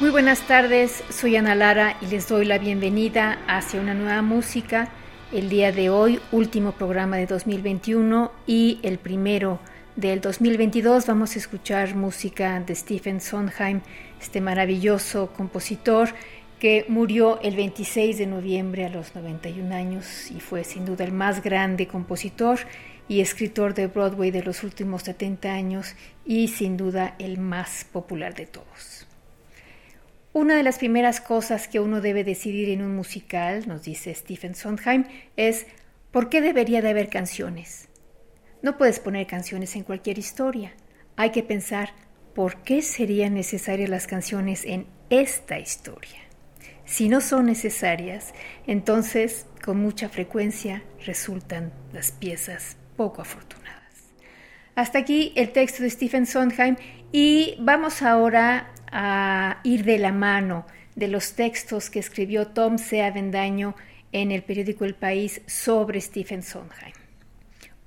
Muy buenas tardes, soy Ana Lara y les doy la bienvenida hacia una nueva música. El día de hoy, último programa de 2021 y el primero del 2022 vamos a escuchar música de Stephen Sondheim, este maravilloso compositor que murió el 26 de noviembre a los 91 años y fue sin duda el más grande compositor y escritor de Broadway de los últimos 70 años y sin duda el más popular de todos. Una de las primeras cosas que uno debe decidir en un musical, nos dice Stephen Sondheim, es ¿por qué debería de haber canciones? No puedes poner canciones en cualquier historia. Hay que pensar por qué serían necesarias las canciones en esta historia. Si no son necesarias, entonces con mucha frecuencia resultan las piezas poco afortunadas. Hasta aquí el texto de Stephen Sondheim y vamos ahora a ir de la mano de los textos que escribió Tom C. Avendaño en el periódico El País sobre Stephen Sondheim.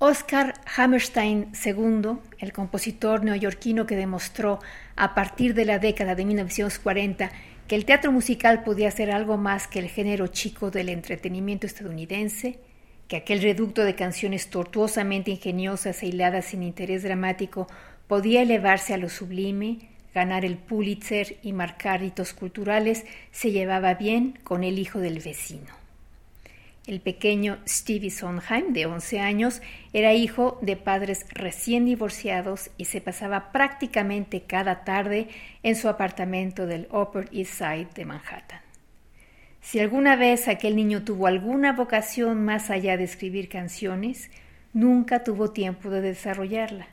Oscar Hammerstein II, el compositor neoyorquino que demostró a partir de la década de 1940 que el teatro musical podía ser algo más que el género chico del entretenimiento estadounidense, que aquel reducto de canciones tortuosamente ingeniosas e hiladas sin interés dramático podía elevarse a lo sublime, ganar el Pulitzer y marcar hitos culturales, se llevaba bien con el hijo del vecino. El pequeño Stevie Sondheim, de 11 años, era hijo de padres recién divorciados y se pasaba prácticamente cada tarde en su apartamento del Upper East Side de Manhattan. Si alguna vez aquel niño tuvo alguna vocación más allá de escribir canciones, nunca tuvo tiempo de desarrollarla.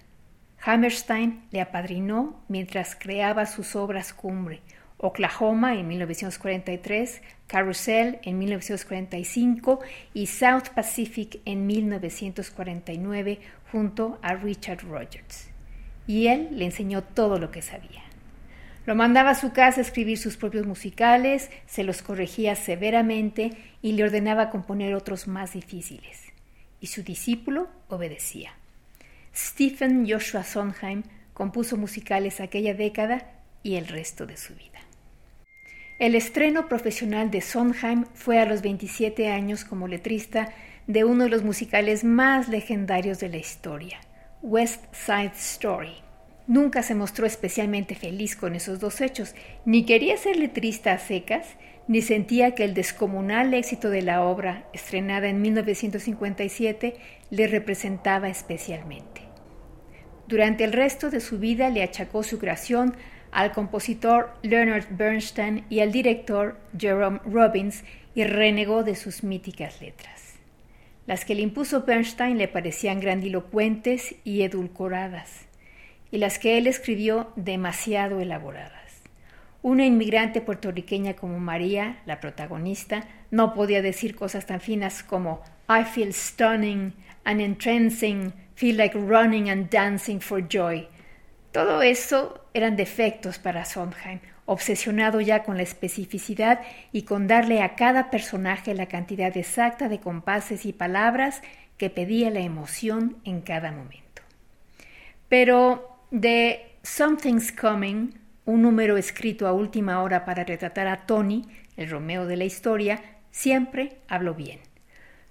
Hammerstein le apadrinó mientras creaba sus obras cumbre, Oklahoma en 1943, Carousel en 1945 y South Pacific en 1949 junto a Richard Rogers. Y él le enseñó todo lo que sabía. Lo mandaba a su casa a escribir sus propios musicales, se los corregía severamente y le ordenaba componer otros más difíciles. Y su discípulo obedecía. Stephen Joshua Sondheim compuso musicales aquella década y el resto de su vida. El estreno profesional de Sondheim fue a los 27 años como letrista de uno de los musicales más legendarios de la historia, West Side Story. Nunca se mostró especialmente feliz con esos dos hechos, ni quería ser letrista a secas, ni sentía que el descomunal éxito de la obra, estrenada en 1957, le representaba especialmente. Durante el resto de su vida le achacó su creación al compositor Leonard Bernstein y al director Jerome Robbins y renegó de sus míticas letras. Las que le impuso Bernstein le parecían grandilocuentes y edulcoradas, y las que él escribió demasiado elaboradas. Una inmigrante puertorriqueña como María, la protagonista, no podía decir cosas tan finas como I feel stunning and entrancing Feel like running and dancing for joy. Todo eso eran defectos para Sondheim, obsesionado ya con la especificidad y con darle a cada personaje la cantidad exacta de compases y palabras que pedía la emoción en cada momento. Pero de Something's Coming, un número escrito a última hora para retratar a Tony, el Romeo de la historia, siempre habló bien.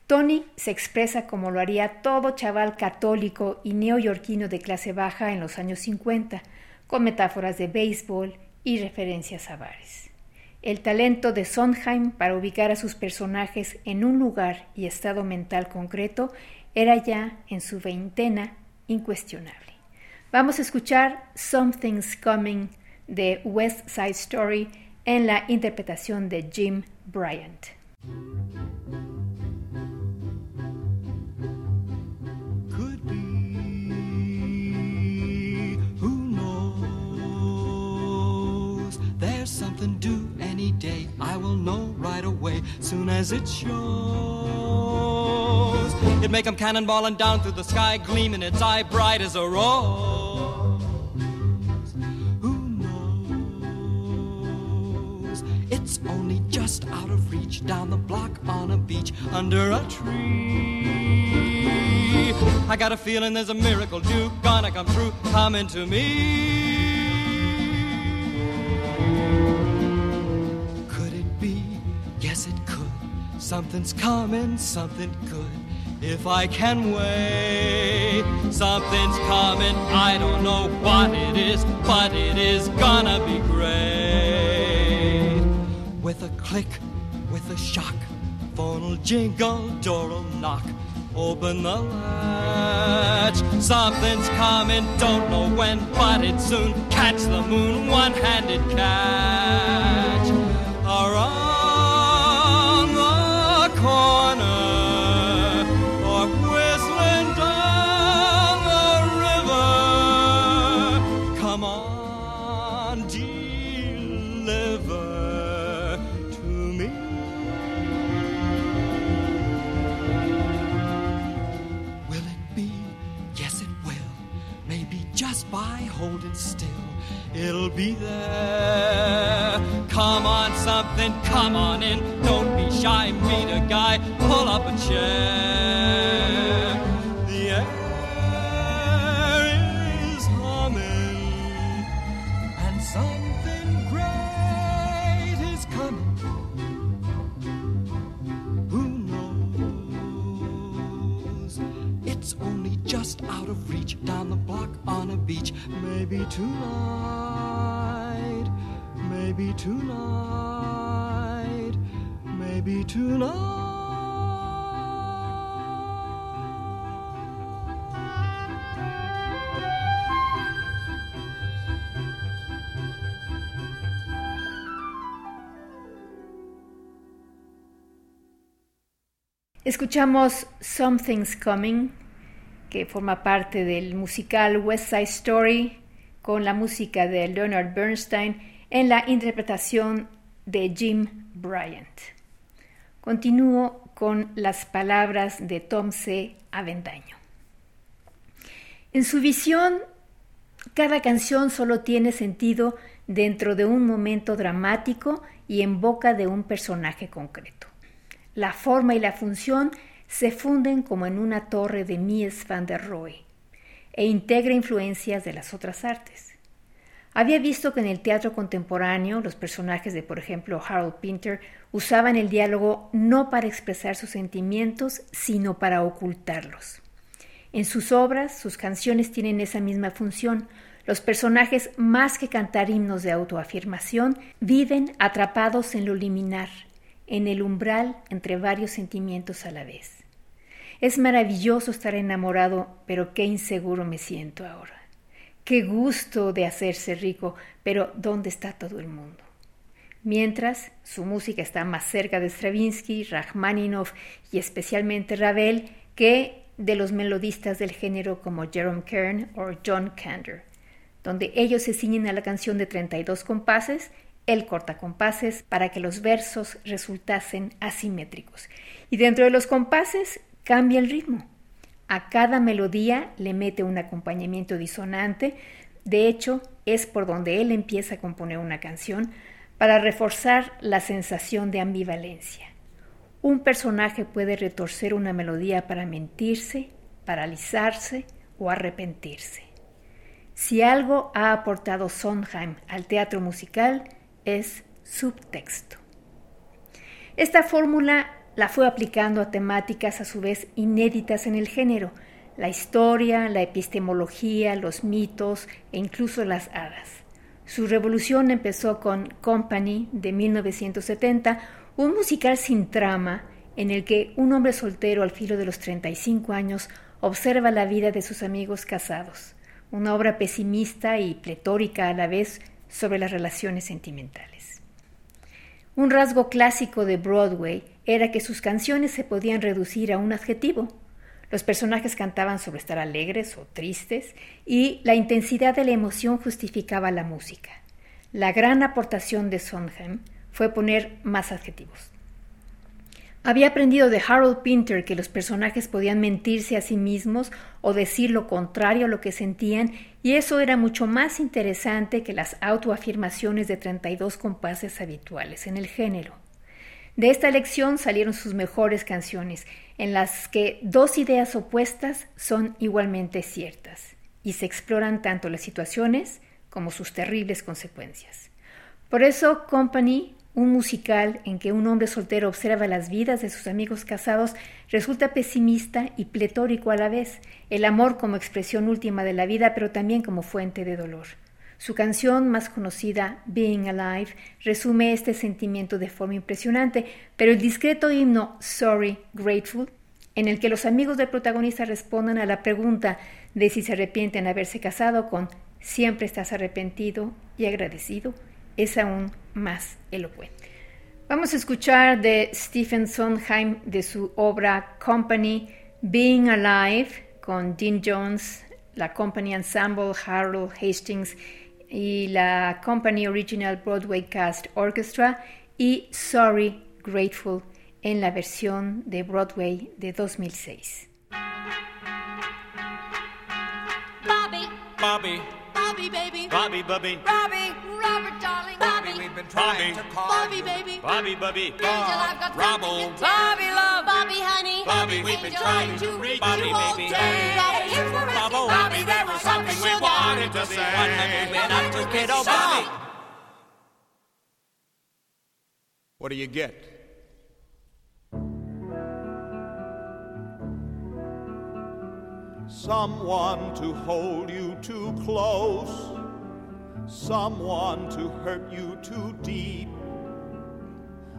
Tony se expresa como lo haría todo chaval católico y neoyorquino de clase baja en los años 50, con metáforas de béisbol y referencias a bares. El talento de Sondheim para ubicar a sus personajes en un lugar y estado mental concreto era ya en su veintena incuestionable. Vamos a escuchar Something's Coming de West Side Story en la interpretación de Jim Bryant. Something due any day. I will know right away, soon as it shows. It make 'em cannonballing down through the sky, gleaming its eye bright as a rose. Who knows? It's only just out of reach, down the block on a beach, under a tree. I got a feeling there's a miracle due, gonna come true, coming to me. Something's coming, something good. If I can wait, something's coming. I don't know what it is, but it is gonna be great. With a click, with a shock, phone'll jingle, door'll knock. Open the latch. Something's coming, don't know when, but it soon. Catch the moon, one handed catch. Be there. Come on, something, come on in. Don't be shy, meet a guy, pull up a chair. Escuchamos Something's Coming que forma parte del musical West Side Story, con la música de Leonard Bernstein en la interpretación de Jim Bryant. Continúo con las palabras de Tom C. Avendaño. En su visión, cada canción solo tiene sentido dentro de un momento dramático y en boca de un personaje concreto. La forma y la función se funden como en una torre de Mies van der Rohe e integra influencias de las otras artes. Había visto que en el teatro contemporáneo los personajes de, por ejemplo, Harold Pinter usaban el diálogo no para expresar sus sentimientos, sino para ocultarlos. En sus obras, sus canciones tienen esa misma función. Los personajes, más que cantar himnos de autoafirmación, viven atrapados en lo liminar, en el umbral entre varios sentimientos a la vez. Es maravilloso estar enamorado, pero qué inseguro me siento ahora. Qué gusto de hacerse rico, pero ¿dónde está todo el mundo? Mientras, su música está más cerca de Stravinsky, Rachmaninoff y especialmente Ravel que de los melodistas del género como Jerome Kern o John Kander, donde ellos se ciñen a la canción de 32 compases él corta compases para que los versos resultasen asimétricos. Y dentro de los compases cambia el ritmo. A cada melodía le mete un acompañamiento disonante. De hecho, es por donde él empieza a componer una canción para reforzar la sensación de ambivalencia. Un personaje puede retorcer una melodía para mentirse, paralizarse o arrepentirse. Si algo ha aportado Sondheim al teatro musical, es subtexto. Esta fórmula la fue aplicando a temáticas a su vez inéditas en el género, la historia, la epistemología, los mitos e incluso las hadas. Su revolución empezó con Company de 1970, un musical sin trama en el que un hombre soltero al filo de los 35 años observa la vida de sus amigos casados, una obra pesimista y pletórica a la vez sobre las relaciones sentimentales. Un rasgo clásico de Broadway era que sus canciones se podían reducir a un adjetivo, los personajes cantaban sobre estar alegres o tristes y la intensidad de la emoción justificaba la música. La gran aportación de Sondheim fue poner más adjetivos. Había aprendido de Harold Pinter que los personajes podían mentirse a sí mismos o decir lo contrario a lo que sentían, y eso era mucho más interesante que las autoafirmaciones de 32 compases habituales en el género. De esta lección salieron sus mejores canciones, en las que dos ideas opuestas son igualmente ciertas y se exploran tanto las situaciones como sus terribles consecuencias. Por eso Company, un musical en que un hombre soltero observa las vidas de sus amigos casados, resulta pesimista y pletórico a la vez, el amor como expresión última de la vida, pero también como fuente de dolor. Su canción más conocida, Being Alive, resume este sentimiento de forma impresionante, pero el discreto himno Sorry, Grateful, en el que los amigos del protagonista responden a la pregunta de si se arrepienten de haberse casado con Siempre estás arrepentido y agradecido, es aún más elocuente. Vamos a escuchar de Stephen Sondheim de su obra Company, Being Alive, con Dean Jones, la Company Ensemble, Harold Hastings y la Company Original Broadway Cast Orchestra y Sorry, Grateful en la versión de Broadway de 2006. Bobby, Bobby, Bobby, baby, Bobby, Bobby, Robbie, Robert, darling, Bobby, we've been trying Bobby. to call Bobby, you. baby, Bobby, Bobby, Angel, I've got Robbo, something to tell you. love, Bobby, honey, Bobby, we've been Angel, trying to to reach Bobby, you all baby. day. Bobby, here's what we're Bobbo, asking. Bobby, there was something we sugar. wanted to say. What have you been up to, kiddo, Bobby? What do you get? Someone to hold you too close, someone to hurt you too deep,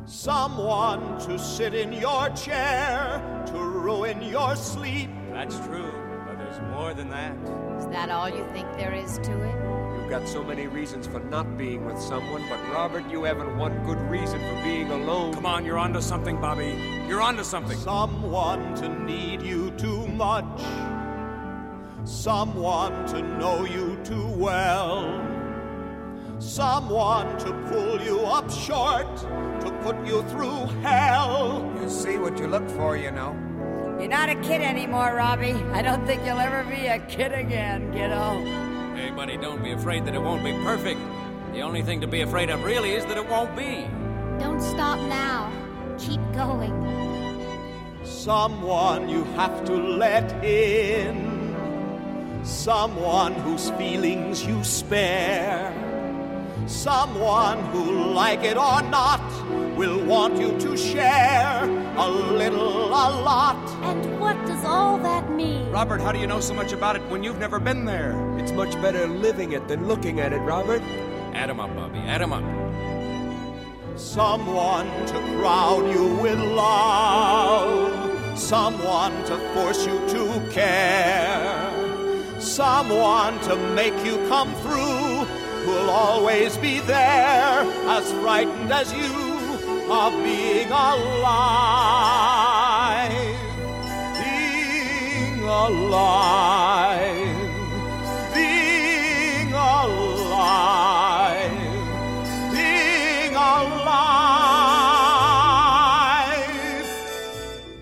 someone to sit in your chair to ruin your sleep. That's true, but there's more than that. Is that all you think there is to it? You've got so many reasons for not being with someone, but Robert, you haven't one good reason for being alone. Come on, you're onto something, Bobby. You're onto something. Someone to need you too much, someone to know you too well, someone to pull you up short, to put you through hell. You see what you look for, you know. You're not a kid anymore, Robbie. I don't think you'll ever be a kid again, kiddo. Hey, buddy, don't be afraid that it won't be perfect. The only thing to be afraid of really is that it won't be. Don't stop now. Keep going. Someone you have to let in, someone whose feelings you spare, someone who, like it or not, will want you to share a little, a lot. And what does all that mean? Robert, how do you know so much about it when you've never been there? It's much better living it than looking at it, Robert. Add 'em up, Bobby. Add 'em up. Someone to crown you with love, someone to force you to care, someone to make you come through, who'll always be there, as frightened as you of being alive. Being alive. Being alive. Being alive.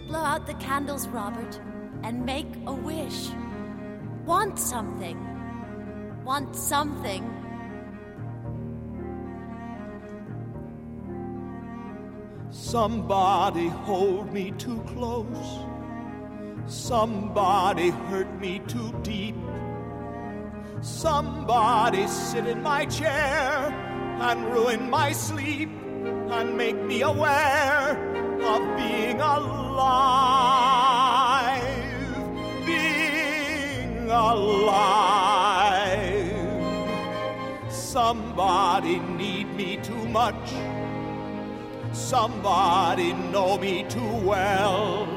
Blow out the candles, Robert, and make a wish. Want something. Want something. Somebody hold me too close. Somebody hurt me too deep. Somebody sit in my chair and ruin my sleep and make me aware of being alive, alive. Somebody need me too much. Somebody know me too well.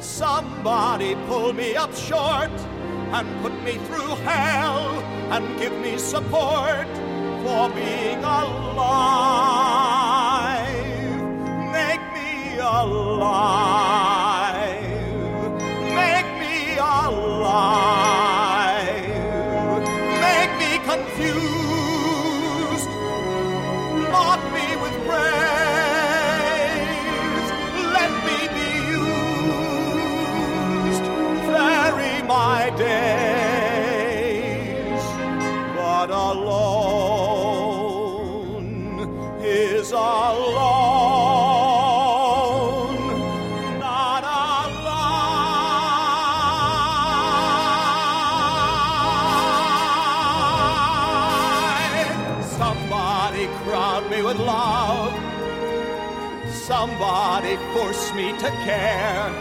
Somebody pull me up short and put me through hell and give me support for being alive. Make me alive. To care.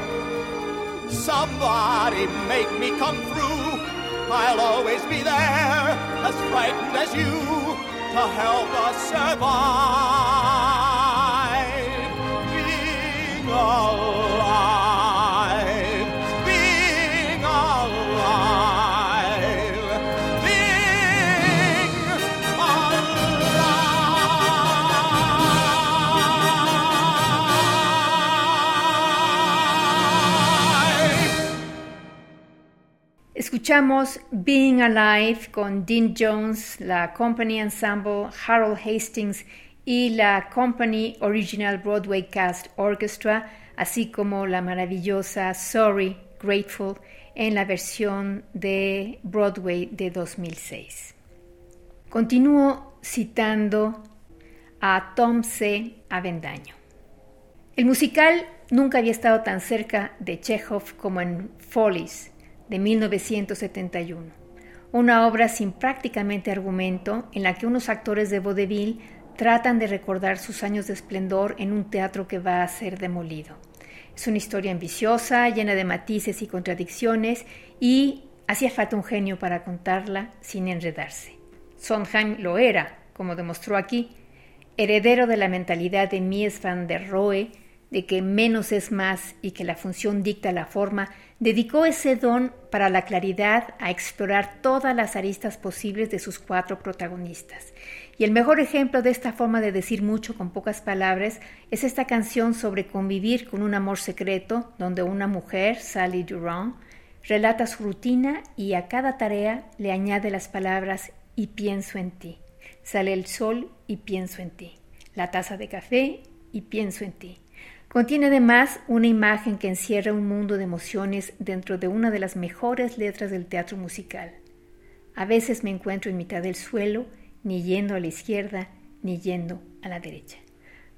Somebody make me come through. I'll always be there, as frightened as you, to help us survive. Being alive, Escuchamos Being Alive con Dean Jones, la Company Ensemble, Harold Hastings y la Company Original Broadway Cast Orchestra, así como la maravillosa Sorry, Grateful en la versión de Broadway de 2006. Continúo citando a Tom C. Avendaño. El musical nunca había estado tan cerca de Chekhov como en Follies de 1971, una obra sin prácticamente argumento en la que unos actores de vaudeville tratan de recordar sus años de esplendor en un teatro que va a ser demolido. Es una historia ambiciosa, llena de matices y contradicciones, y hacía falta un genio para contarla sin enredarse. Sondheim lo era, como demostró aquí, heredero de la mentalidad de Mies van der Rohe, de que menos es más y que la función dicta la forma, dedicó ese don para la claridad a explorar todas las aristas posibles de sus cuatro protagonistas. Y el mejor ejemplo de esta forma de decir mucho con pocas palabras es esta canción sobre convivir con un amor secreto, donde una mujer, Sally Durand, relata su rutina y a cada tarea le añade las palabras y pienso en ti. Sale el sol y pienso en ti. La taza de café y pienso en ti. Contiene además una imagen que encierra un mundo de emociones dentro de una de las mejores letras del teatro musical. A veces me encuentro en mitad del suelo, ni yendo a la izquierda, ni yendo a la derecha.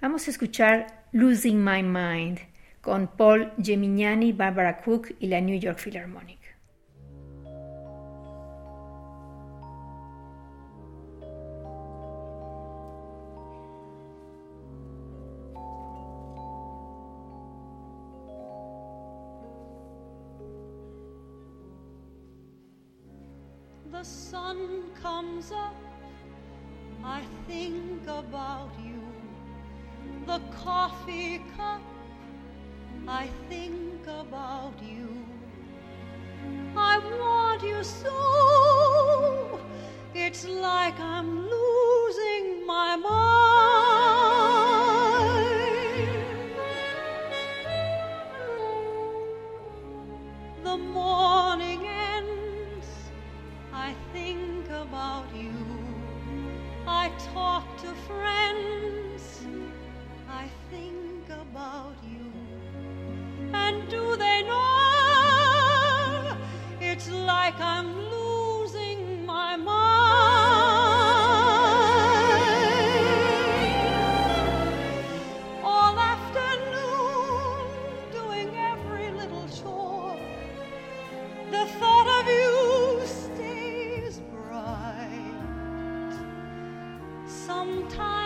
Vamos a escuchar Losing My Mind con Paul Gemignani, Barbara Cook y la New York Philharmonic. Comes up, I think about you. The coffee cup, I think about you. I want you so, it's like I'm losing my mind. Talk to friends, I think about you. And do they know it's like I'm 他。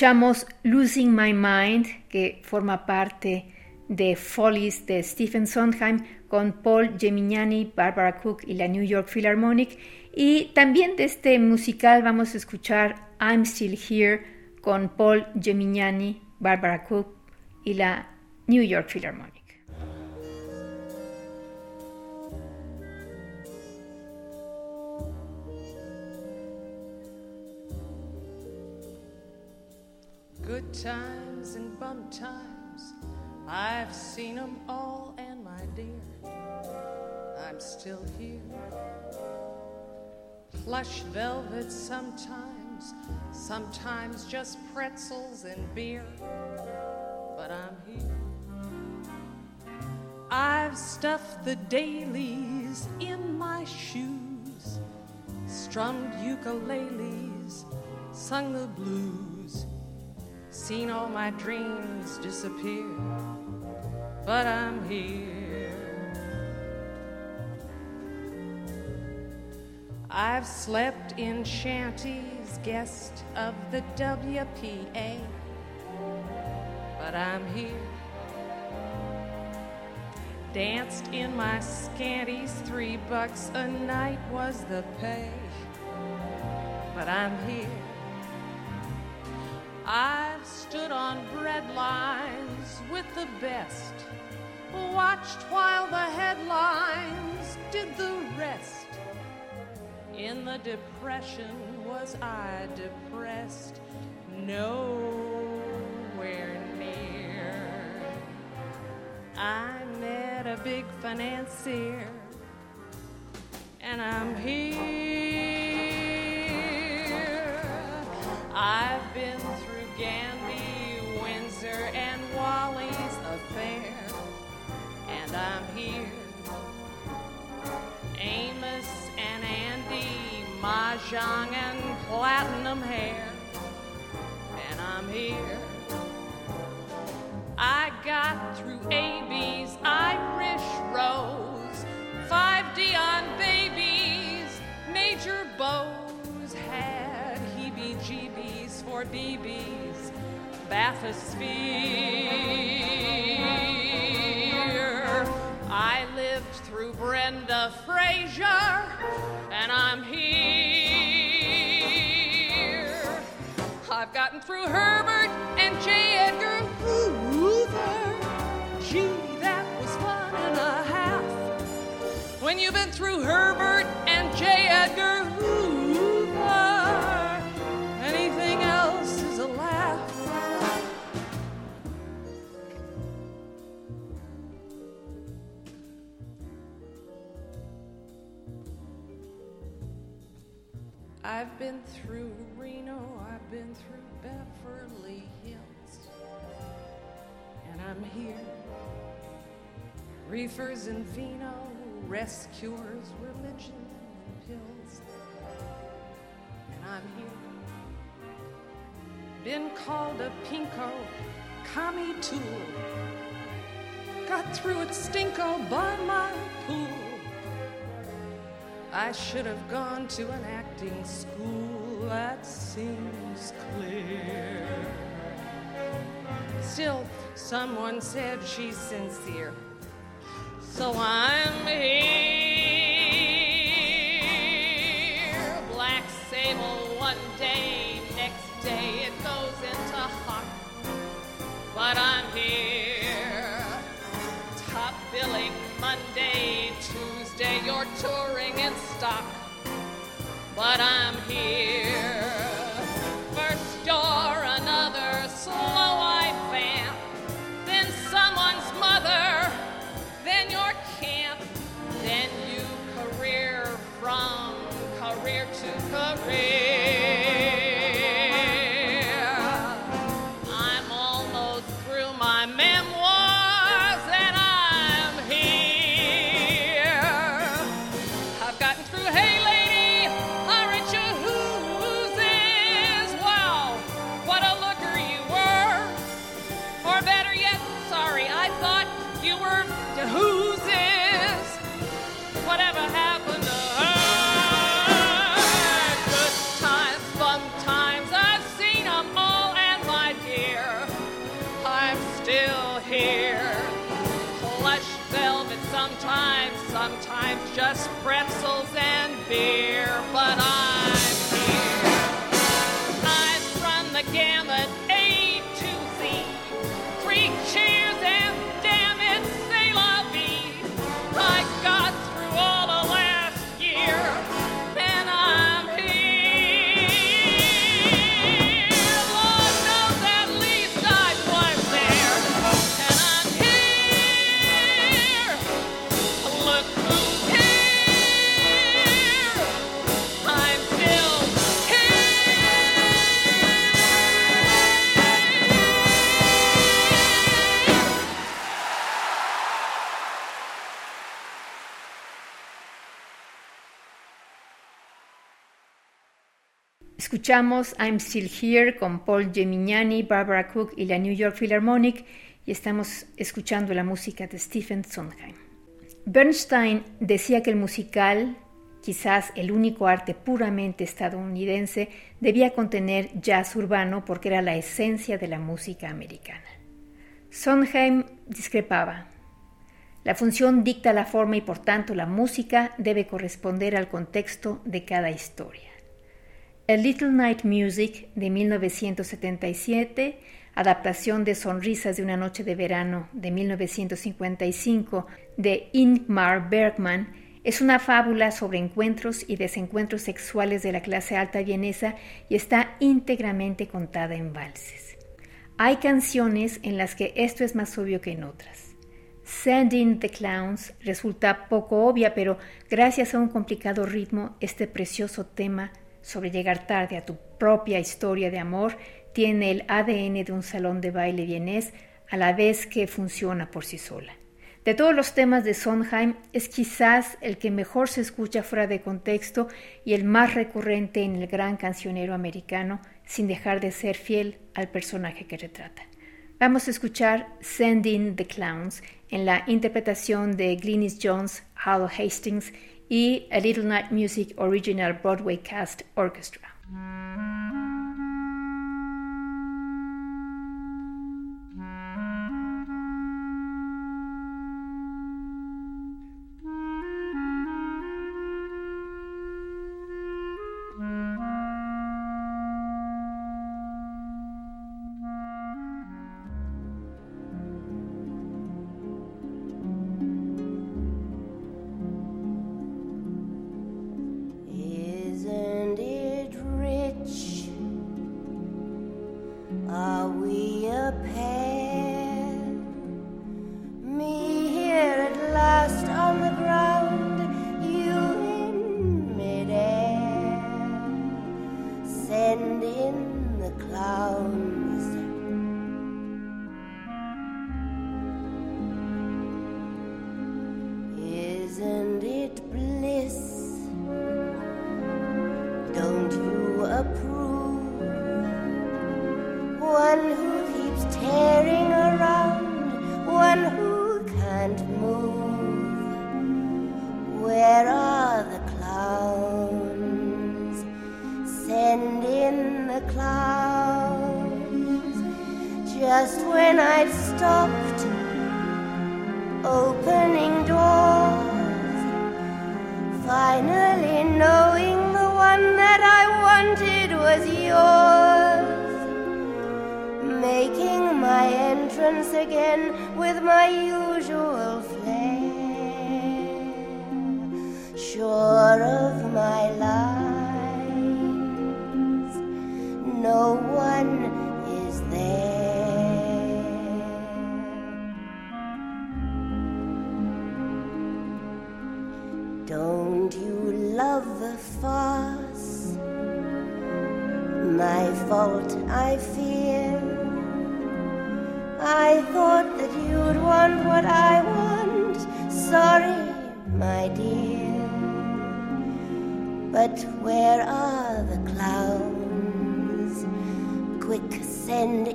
Escuchamos Losing My Mind, que forma parte de Follies de Stephen Sondheim con Paul Gemignani, Barbara Cook y la New York Philharmonic. Y también de este musical vamos a escuchar I'm Still Here con Paul Gemignani, Barbara Cook y la New York Philharmonic. Times and bum times, I've seen 'em all, and my dear, I'm still here. Plush velvet sometimes, sometimes just pretzels and beer, but I'm here. I've stuffed the dailies in my shoes, strummed ukuleles, sung the blues, seen all my dreams disappear, but I'm here. I've slept in shanties, guest of the WPA, but I'm here. Danced in my scanties, three bucks a night was the pay, but I'm here. I've stood on bread lines with the best, watched while the headlines did the rest. In the depression was I depressed? Nowhere near. I met a big financier, and I'm here. I've been through Gandhi, Caesar and Wally's affair, and I'm here. Amos and Andy, Mahjong and platinum hair, and I'm here. I got through Abie's Irish Rose, five Dionne babies, Major Bowes had heebie jeebies for Beebe's bathysphere. I lived through Brenda Frazier, and I'm here. I've gotten through Herbert and J. Edgar Hoover. Gee, that was one and a half. When you've been through Herbert and J. Edgar I've been through Reno, I've been through Beverly Hills, and I'm here. Reefers and vino, rescuers, religion, and pills, and I'm here. Been called a pinko, commie tool. Got through it stinko by my pool. I should have gone to an acting school, that seems clear. Still, someone said she's sincere. So I'm here. Black sable one day, next day it goes into hot. But I'm here. But I'm Escuchamos I'm Still Here con Paul Gemignani, Barbara Cook y la New York Philharmonic y estamos escuchando la música de Stephen Sondheim. Bernstein decía que el musical, quizás el único arte puramente estadounidense, debía contener jazz urbano porque era la esencia de la música americana. Sondheim discrepaba. La función dicta la forma y por tanto la música debe corresponder al contexto de cada historia. A Little Night Music de 1977, adaptación de Sonrisas de una noche de verano de 1955 de Ingmar Bergman, es una fábula sobre encuentros y desencuentros sexuales de la clase alta vienesa y está íntegramente contada en valses. Hay canciones en las que esto es más obvio que en otras. Sending the Clowns resulta poco obvia, pero gracias a un complicado ritmo, este precioso tema sobre llegar tarde a tu propia historia de amor tiene el ADN de un salón de baile vienés a la vez que funciona por sí sola. De todos los temas de Sondheim, es quizás el que mejor se escucha fuera de contexto y el más recurrente en el gran cancionero americano, sin dejar de ser fiel al personaje que retrata. Vamos a escuchar Sending the Clowns en la interpretación de Glynis Jones, Hal Hastings y A Little Night Music Original Broadway Cast Orchestra. a pain.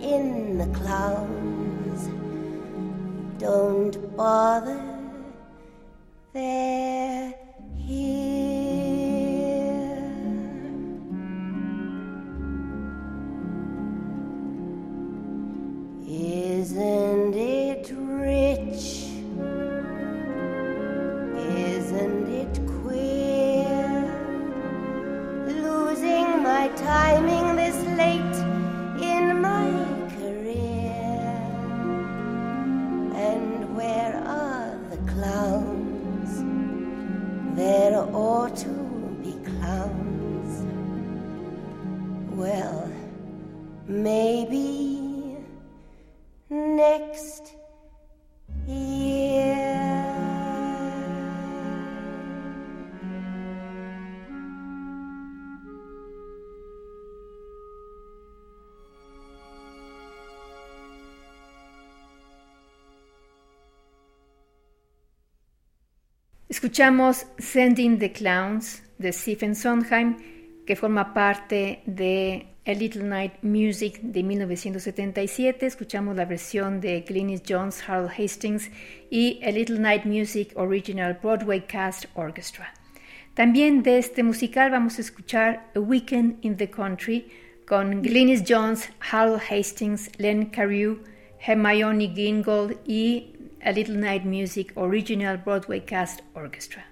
In the clowns. Don't bother, they're Escuchamos Sending the Clowns de Stephen Sondheim, que forma parte de A Little Night Music de 1977. Escuchamos la versión de Glynis Jones, Harold Hastings y A Little Night Music Original Broadway Cast Orchestra. También de este musical vamos a escuchar A Weekend in the Country con Glynis Jones, Harold Hastings, Len Carew, Hermione Gingold y A Little Night Music Original Broadway Cast Orchestra.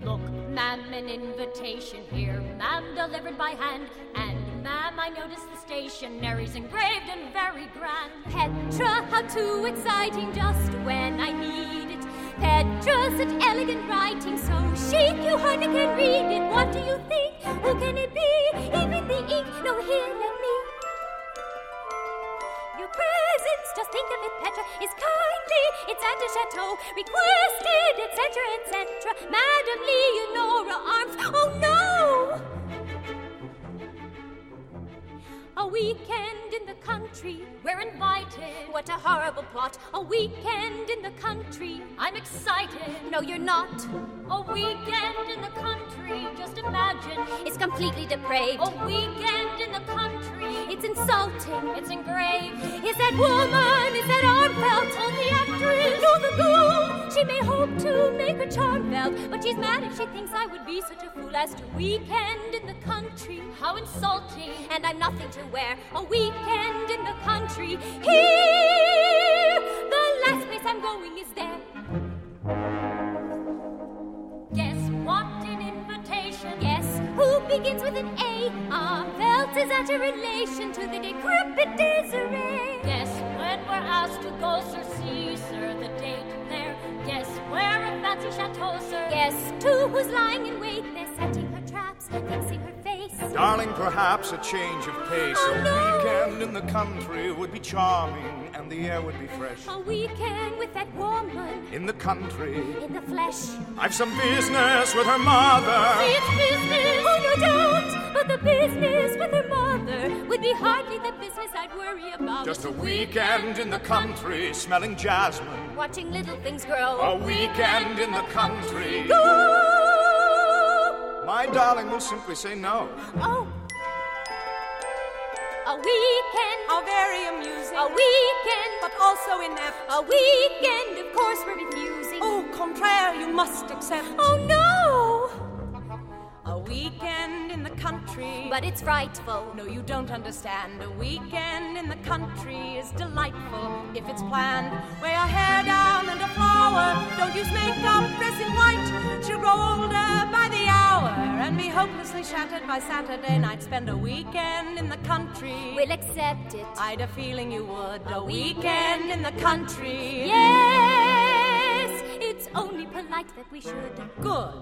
Look, ma'am, an invitation here, ma'am, delivered by hand. And, ma'am, I noticed the stationery's engraved and very grand. Petra, how too exciting, just when I need it. Petra, such elegant writing, so chic, you hardly can read it. What do you think? Who can it be? Even the ink, no, here, just think of it, Petra, is kindly. It's at a chateau, requested, etc., etc. Madam Leonora Arms, oh no! A weekend in the country, we're invited. What a horrible plot. A weekend in the country, I'm excited. No, you're not. A weekend in the country, just imagine. It's completely depraved. A weekend in the country, it's insulting. It's engraved. Is that woman? Is that Armfeldt? The actress? No, the ghoul. She may hope to make her charm felt, but she's mad if she thinks I would be such a fool as to weekend in the country. How insulting! And I'm nothing to wear. A weekend in the country. Here, the last place I'm going is there. Guess what an invitation. Guess who begins with an A. Armfeldt is at a relation to the decrepit Desiree. Guess when we're asked to go, Sir, see, sir, the date there. Guess where a fancy chateau, sir. Guess to who's lying in wait. They're setting her traps, fixing her. Darling, perhaps a change of pace. Oh, a no. weekend in the country would be charming and the air would be fresh. A weekend with that woman In the country, in the flesh. I've some business with her mother. It's business. Oh, no doubt. But the business with her mother would be hardly the business I'd worry about. Just a weekend in the country, smelling jasmine. Watching little things grow. A weekend in the country. Go! My darling will simply say no. Oh. A weekend. How very amusing. A weekend. But also inept. A weekend, of course, we're refusing. Oh, contraire, you must accept. Oh, no! A weekend in the country. But it's frightful. No, you don't understand. A weekend in the country is delightful if it's planned. Wear your hair down and a flower. Don't use makeup, dress in white. She'll grow older by the hour and be hopelessly shattered by Saturday night. Spend a weekend in the country. We'll accept it. I'd a feeling you would. A weekend in the country. Yes! It's only polite that we should. Good.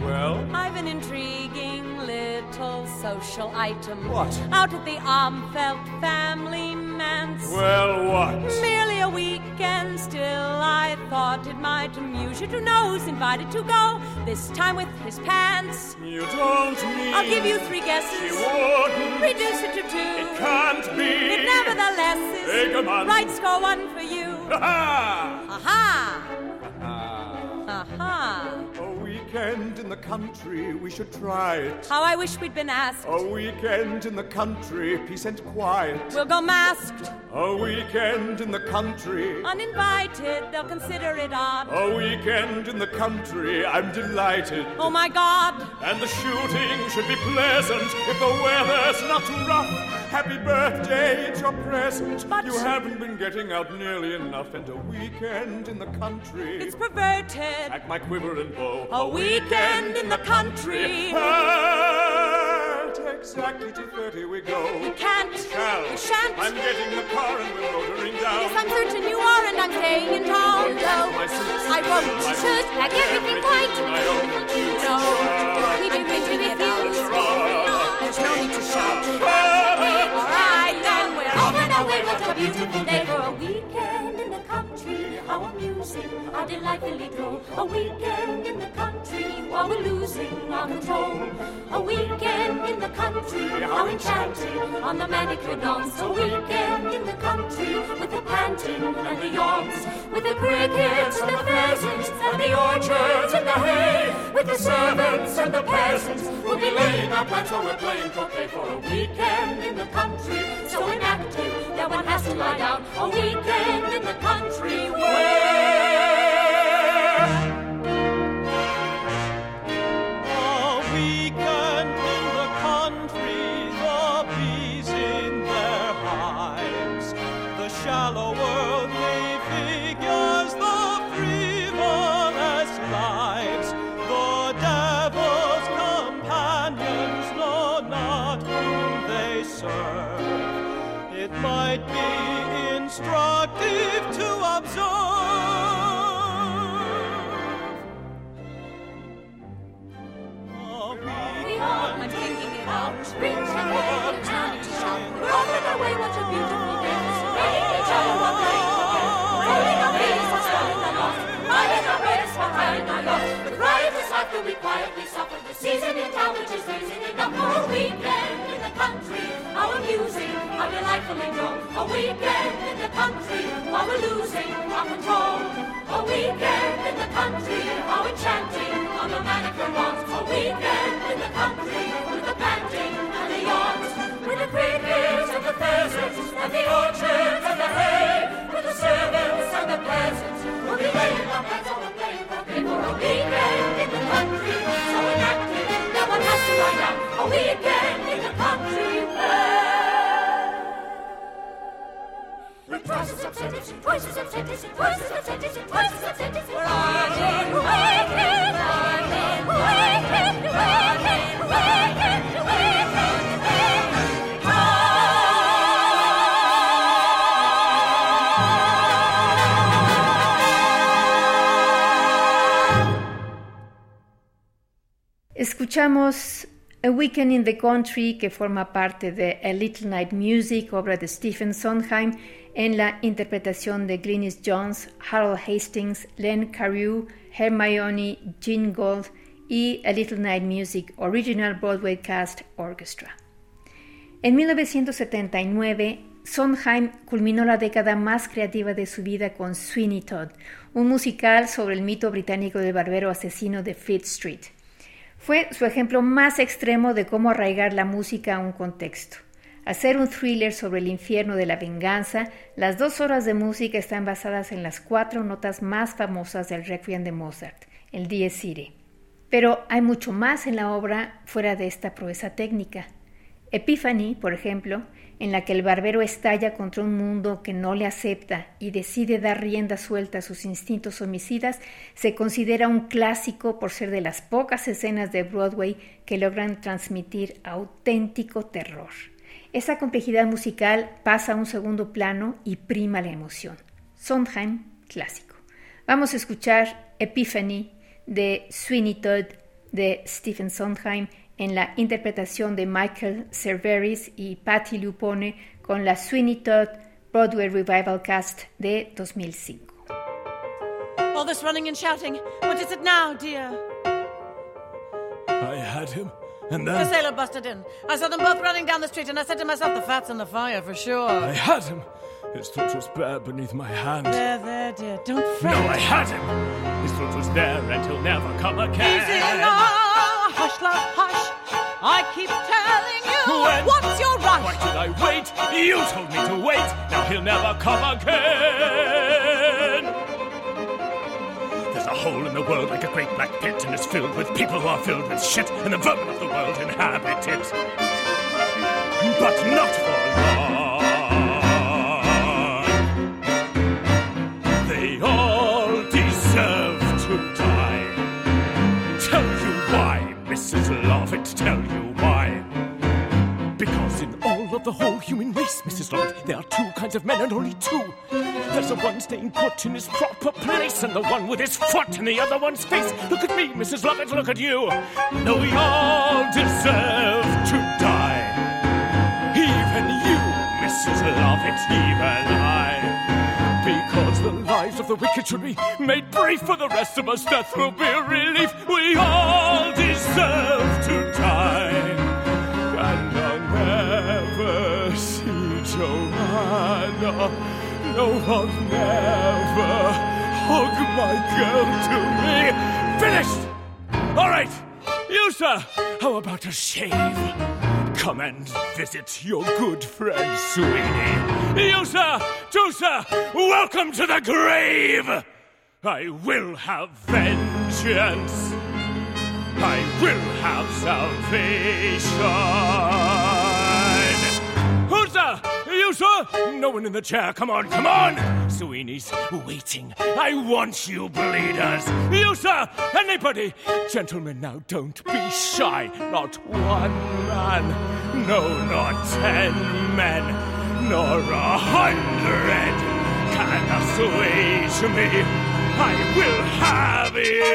Well, I've an intriguing little social item. What? Out at the Armfeldt family manse. well, what? Merely a weekend, still I thought it might amuse you to know who's invited to go. This time with his pants. You don't mean. I'll give you three guesses. She wouldn't. Reduce it to two. It can't be. It nevertheless is. Month. Right score one for you. Ha Aha! ha! Aha! A weekend in the country, we should try it. How I wish we'd been asked. A weekend in the country, peace and quiet. We'll go masked. A weekend in the country. Uninvited, they'll consider it odd. A weekend in the country, I'm delighted. Oh my god! And the shooting should be pleasant if the weather's not too rough. Happy birthday, it's your present. But- you haven't been getting out nearly enough. And a weekend in the country. It's perverted. Pack my quiver and bow. A weekend in the country. At exactly 2.30 we go. We can't. Shall. We shan't. I'm getting the car and we're motoring down. Yes, I'm certain you are, and I'm staying in town. No, I won't. My Should pack everything quite. I own. No, we'd be going to refuse. There's no need to shout. All right, then we're Off and away. what a beautiful day for How amusing, how delightfully droll. A weekend in the country while we're losing our control. A weekend in the country, how enchanting on the manicured lawns. A weekend in the country with the panting and the yawns. With the crickets and the pheasants and the orchards and the hay. With the servants and the peasants. We'll be laying our plans while we're playing croquet for a weekend in the country. So inactive one has to lie down. A weekend in the country A instructive to observe. A weekend I'm thinking it out. Rich and red, there's no need to. We're away, what a beautiful day. Surveying our our riding our yacht. With riotous laughter we quietly suffer the season in town which is raising enough for a weekend in the country. our music, how delightfully droll. Weekend in the country while we're losing our control. A weekend in the country, how enchanting on the. A weekend in the country with the panting and the yawns. With the crickets and the pheasants and the orchards and the hay. With the servants and the peasants. We'll be laying our plans on the playing croquet for a weekend in the country. So inactive, no one has to lie. A weekend in the country. With twice as upsetting, twice as upsetting, twice as upsetting, twice as upsetting. We're on in weekend, weekend, weekend, weekend, weekend, weekend, Escuchamos A Weekend in the Country, que forma parte de A Little Night Music, obra de Stephen Sondheim, en la interpretación de Glynis Jones, Harold Hastings, Len Carew, Hermione, Jean Gold y A Little Night Music Original Broadway Cast Orchestra. En 1979, Sondheim culminó la década más creativa de su vida con Sweeney Todd, un musical sobre el mito británico del barbero asesino de Fleet Street. Fue su ejemplo más extremo de cómo arraigar la música a un contexto. Hacer un thriller sobre el infierno de la venganza, las dos horas de música están basadas en las cuatro notas más famosas del Requiem de Mozart, el Dies Irae. Pero hay mucho más en la obra fuera de esta proeza técnica. Epiphany, por ejemplo, en la que el barbero estalla contra un mundo que no le acepta y decide dar rienda suelta a sus instintos homicidas, se considera un clásico por ser de las pocas escenas de Broadway que logran transmitir auténtico terror. Esa complejidad musical pasa a un segundo plano y prima la emoción. Sondheim, clásico. Vamos a escuchar Epiphany de Sweeney Todd de Stephen Sondheim en la interpretación de Michael Cerveris y Patti Lupone con la Sweeney Todd Broadway Revival Cast de 2005. All this running and shouting. What is it now, dear? I had him, and then. The sailor busted in. I saw them both running down the street, and I said to myself, the fat's in the fire for sure. I had him. His throat was bare beneath my hand. There, there, dear. Don't fret. No, I had him. His throat was there, and he'll never come again. Easy now. Hush, love, hush. I keep telling you. When? What's your rush? Why should I wait? You told me to wait. Now he'll never come again. Hole in the world like a great black pit, and it's filled with people who are filled with shit, and the vermin of the world inhabit it. But not for long. They all deserve to die. Tell you why, Mrs. Lovett, tell you of the whole human race, Mrs. Lovett, there are two kinds of men and only two. There's the one staying put in his proper place, and the one with his foot in the other one's face. Look at me, Mrs. Lovett, look at you. No, we all deserve to die. Even you, Mrs. Lovett, even I. Because the lives of the wicked should be made brief for the rest of us, death will be a relief. We all deserve to die. Joanna. No, I'll never hug my girl to me. Finished! All right, you, sir, how about a shave? Come and visit your good friend Sweeney. You, sir, sir, welcome to the grave. I will have vengeance. I will have salvation. You, sir? No one in the chair. Come on, come on. Sweeney's waiting. I want you, bleeders. You, sir? Anybody? Gentlemen, now don't be shy. Not one man. No, not ten men. Nor a hundred can assuage me. I will have you.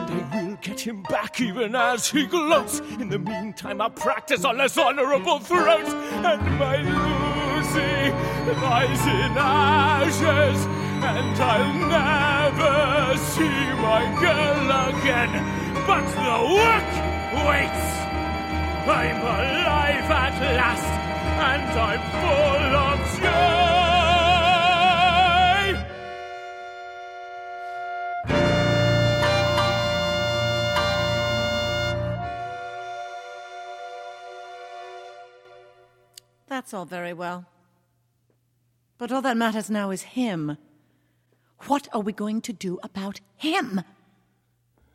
him back even as he gloats. In the meantime, I'll practice on less honorable throats. And my Lucy lies in ashes, and I'll never see my girl again. But the work waits. I'm alive at last, and I'm full of joy. That's all very well. But all that matters now is him. What are we going to do about him?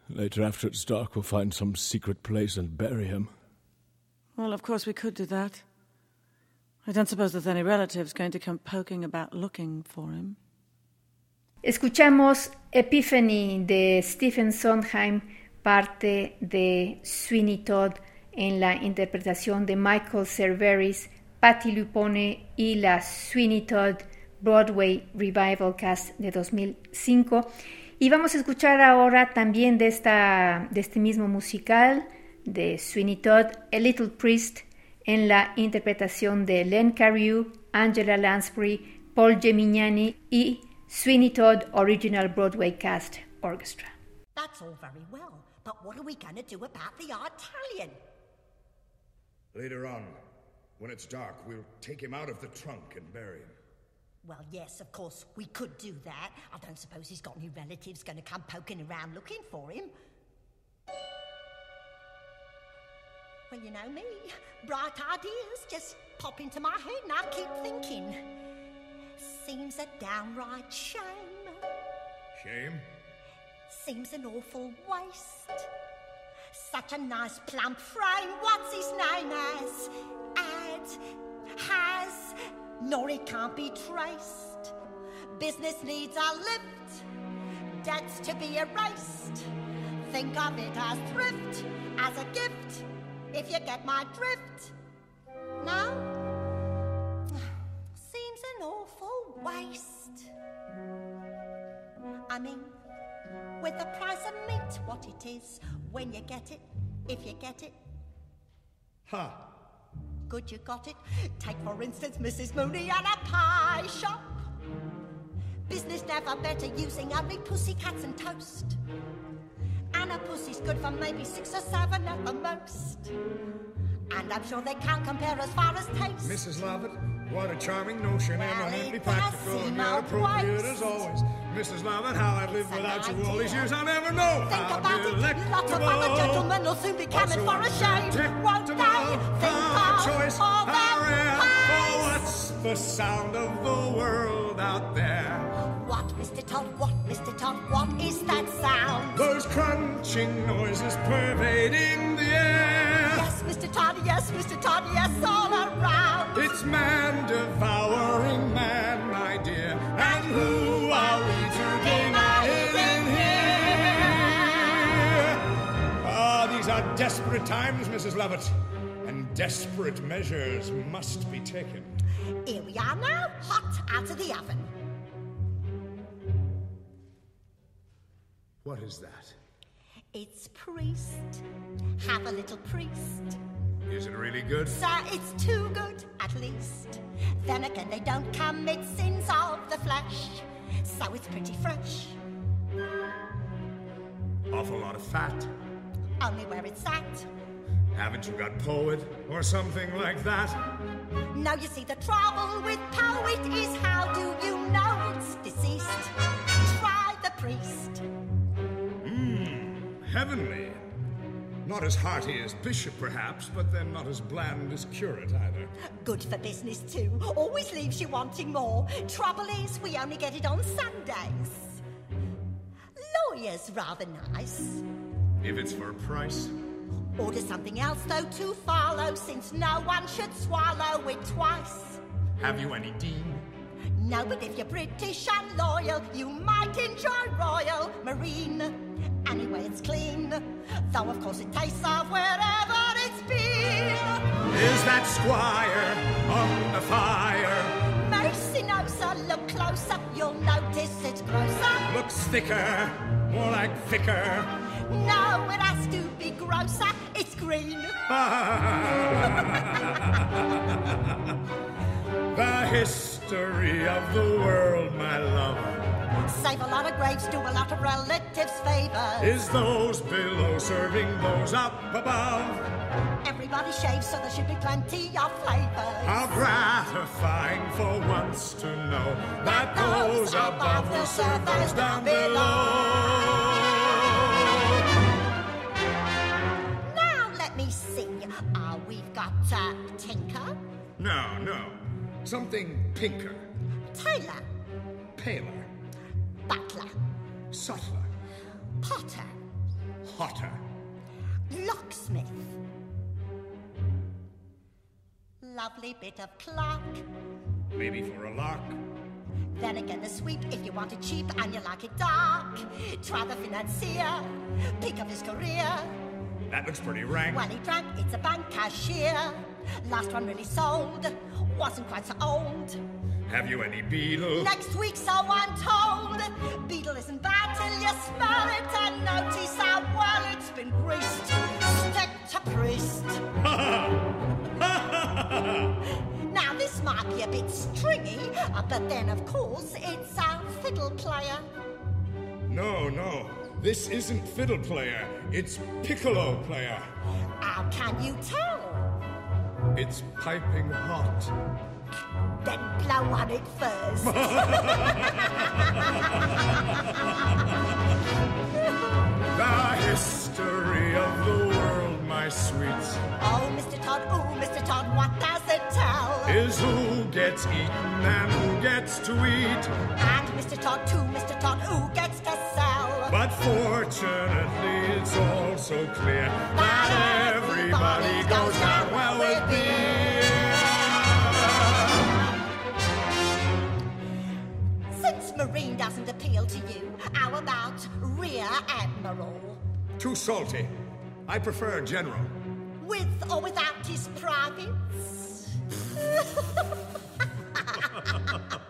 Later, after it's dark, we'll find some secret place and bury him. Well, of course we could do that. I don't suppose there's any relatives going to come poking about looking for him. Escuchamos Epiphany de Stephen Sondheim, parte de Sweeney Todd, en la interpretación de Michael Cerveris, Patti Lupone y la Sweeney Todd Broadway Revival Cast de 2005. Y vamos a escuchar ahora también de, esta, de este mismo musical de Sweeney Todd, A Little Priest, en la interpretación de Len Cariou, Angela Lansbury, Paul Gemignani y Sweeney Todd Original Broadway Cast Orchestra. That's all very well, but what are we going to do about the Italian? Later on, when it's dark, we'll take him out of the trunk and bury him. Well, yes, of course, we could do that. I don't suppose he's got any relatives going to come poking around looking for him. Well, you know me. Bright ideas just pop into my head and I keep thinking. Seems a downright shame. Shame? Seems an awful waste. Such a nice plump frame. What's his name as? Ad. Has. Nor it can't be traced. Business needs are lift. Debts to be erased. Think of it as thrift, as a gift, if you get my drift. No? Seems an awful waste. I mean, with the price of meat, what it is, when you get it, if you get it. Ha! Huh. Good you got it. Take, for instance, Mrs. Mooney and a pie shop. Business never better using only pussy cats and toast. And a pussy's good for maybe six or seven at the most. And I'm sure they can't compare as far as taste. Mrs. Lovett, what a charming notion, Well, eminently it practical and appropriate as always. Mrs. Lovett, how I've lived without you all these years, I'll never know. Think how about it. Lots of other delectable. gentlemen will soon be coming for a shave. Won't they? Think How choice, all how their ah, Oh, what's the sound of the world out there? What, Mr. Todd? What, Mr. Todd? What is that sound? Those crunching noises pervading the air. Yes, Mr. Todd. Yes, Mr. Todd. Yes, all around. It's man devouring man, are desperate times, Mrs. Lovett. And desperate measures must be taken. Here we are now, hot out of the oven. What is that? It's priest. Have a little priest. Is it really good? Sir, it's too good, at least. Then again, they don't commit sins of the flesh, so it's pretty fresh. Awful lot of fat. Only where it's at. Haven't you got poet or something like that? Now you see the trouble with poet is how do you know it's deceased? Try the priest. Mmm, heavenly. Not as hearty as bishop, perhaps, but then not as bland as curate either. Good for business too. Always leaves you wanting more. Trouble is, we only get it on Sundays. Lawyer's rather nice. If it's for a price. Order something else though to follow, since no one should swallow it twice. Have you any dean? No, but if you're British and loyal, you might enjoy Royal Marine. Anyway, it's clean, though of course it tastes of wherever it's been. Is that squire on the fire? Mercy no, sir, look closer, you'll notice it's grosser. Looks thicker, more like thicker. No, it has to be grosser, it's green. the history of the world, my love, Save a lot of graves, do a lot of relatives favors. is those below serving those up above. Everybody shaves, so there should be plenty of flavors. How gratifying for once to know that those above will serve those down below. Now got uh, Tinker, No, no. Something pinker, Tailor, paler, Butler, subtler, Potter, hotter. Locksmith. Lovely bit of clock. Maybe for a lark. Then again, the sweep if you want it cheap and you like it dark. Try the financier, pick up his career. That looks pretty rank. When he drank, it's a bank cashier. Last one really sold, wasn't quite so old. Have you any beetle? Next week, so I'm told. Beetle isn't bad till you smell it and notice how well it's been greased. Stick to priest. now, this might be a bit stringy, but then, of course, it's our fiddle player. No, no. This isn't fiddle player. It's piccolo player. How can you tell? It's piping hot. Then blow on it first. the history of the world, my sweets, oh, Mr. Todd, oh, Mr. Todd, what does it tell? is who gets eaten and who gets to eat. And Mr. Todd, too, Mr. Todd, who gets to? But fortunately, it's all so clear that everybody goes down well with beer. Since Marine doesn't appeal to you, how about Rear Admiral? Too salty. I prefer general. With or without his privates?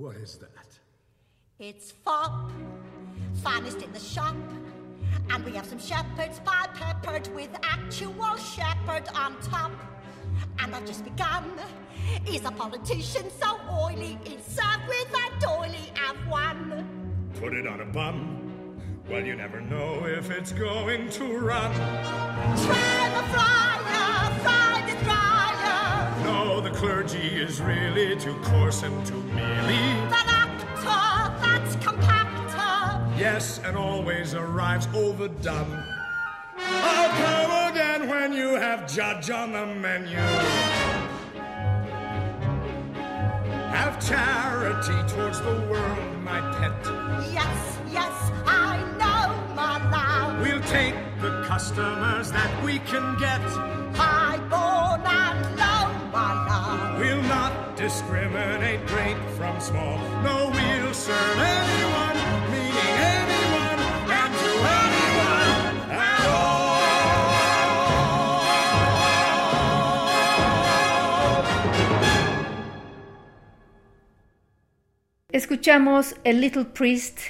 What is that? It's fop, finest in the shop. And we have some shepherds pie peppered with actual shepherd on top. And I've just begun. He's a politician so oily, he's served with a doily. Have one. Put it on a bun. Well, you never know if it's going to run. Try the fryer, clergy is really too coarse and too mealy. That actor, that's compactor. Yes, and always arrives overdone. I'll come again when you have judge on the menu. Have charity towards the world, my pet. Yes, yes, I know, my love. We'll take the customers that we can get. High born and discriminate great from small. No, we'll serve anyone, meaning anyone, and to anyone at. Escuchamos El Little Priest,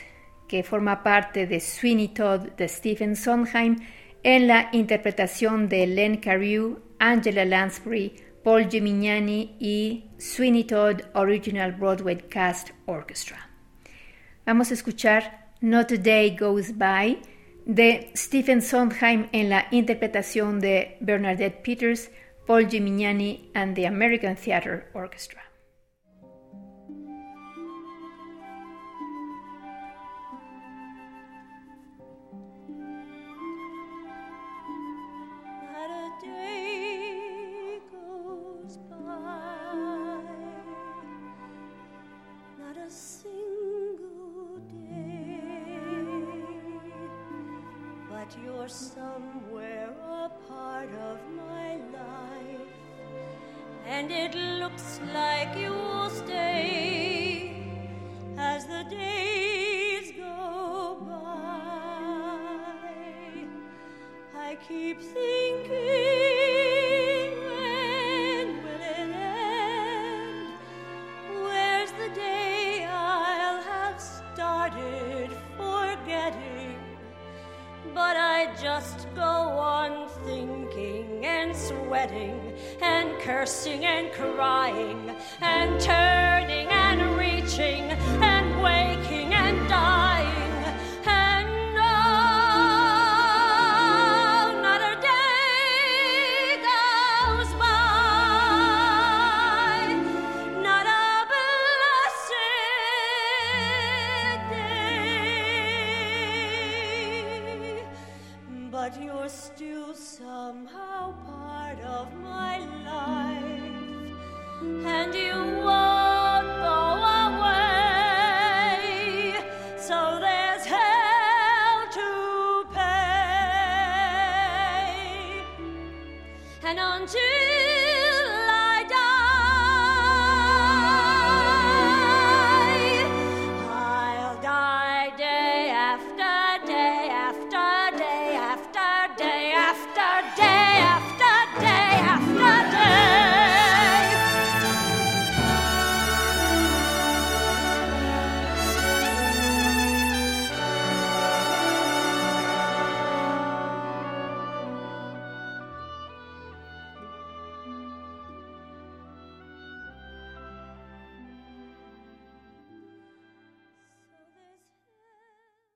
que forma parte de Sweeney Todd de Stephen Sondheim, en la interpretación de Len Carew, Angela Lansbury, Paul Gimignani y Sweeney Todd Original Broadway Cast Orchestra. Vamos a escuchar Not a Day Goes By de Stephen Sondheim en la interpretación de Bernadette Peters, Paul Gimignani and the American Theatre Orchestra. But you're somewhere a part of my life, and it looks like you'll stay as the days go by. I keep thinking, But I just go on thinking and sweating and cursing and crying and turning and reaching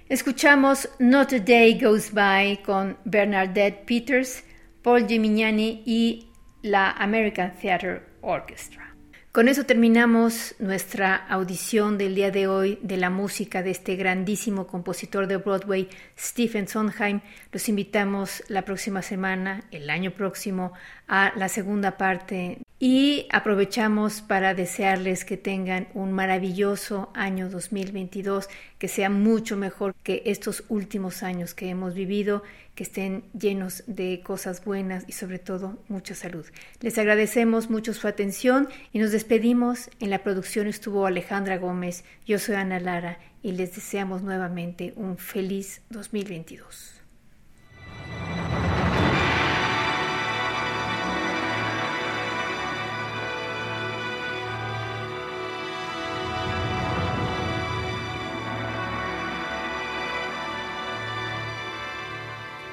Escuchamos Not a Day Goes By con Bernadette Peters, Paul Gimignani y la American Theatre Orchestra. Con eso terminamos nuestra audición del día de hoy de la música de este grandísimo compositor de Broadway, Stephen Sondheim. Los invitamos la próxima semana, el año próximo, a la segunda parte y aprovechamos para desearles que tengan un maravilloso año 2022, que sea mucho mejor que estos últimos años que hemos vivido, que estén llenos de cosas buenas y sobre todo mucha salud. Les agradecemos mucho su atención y nos despedimos. En la producción estuvo Alejandra Gómez, yo soy Ana Lara y les deseamos nuevamente un feliz 2022.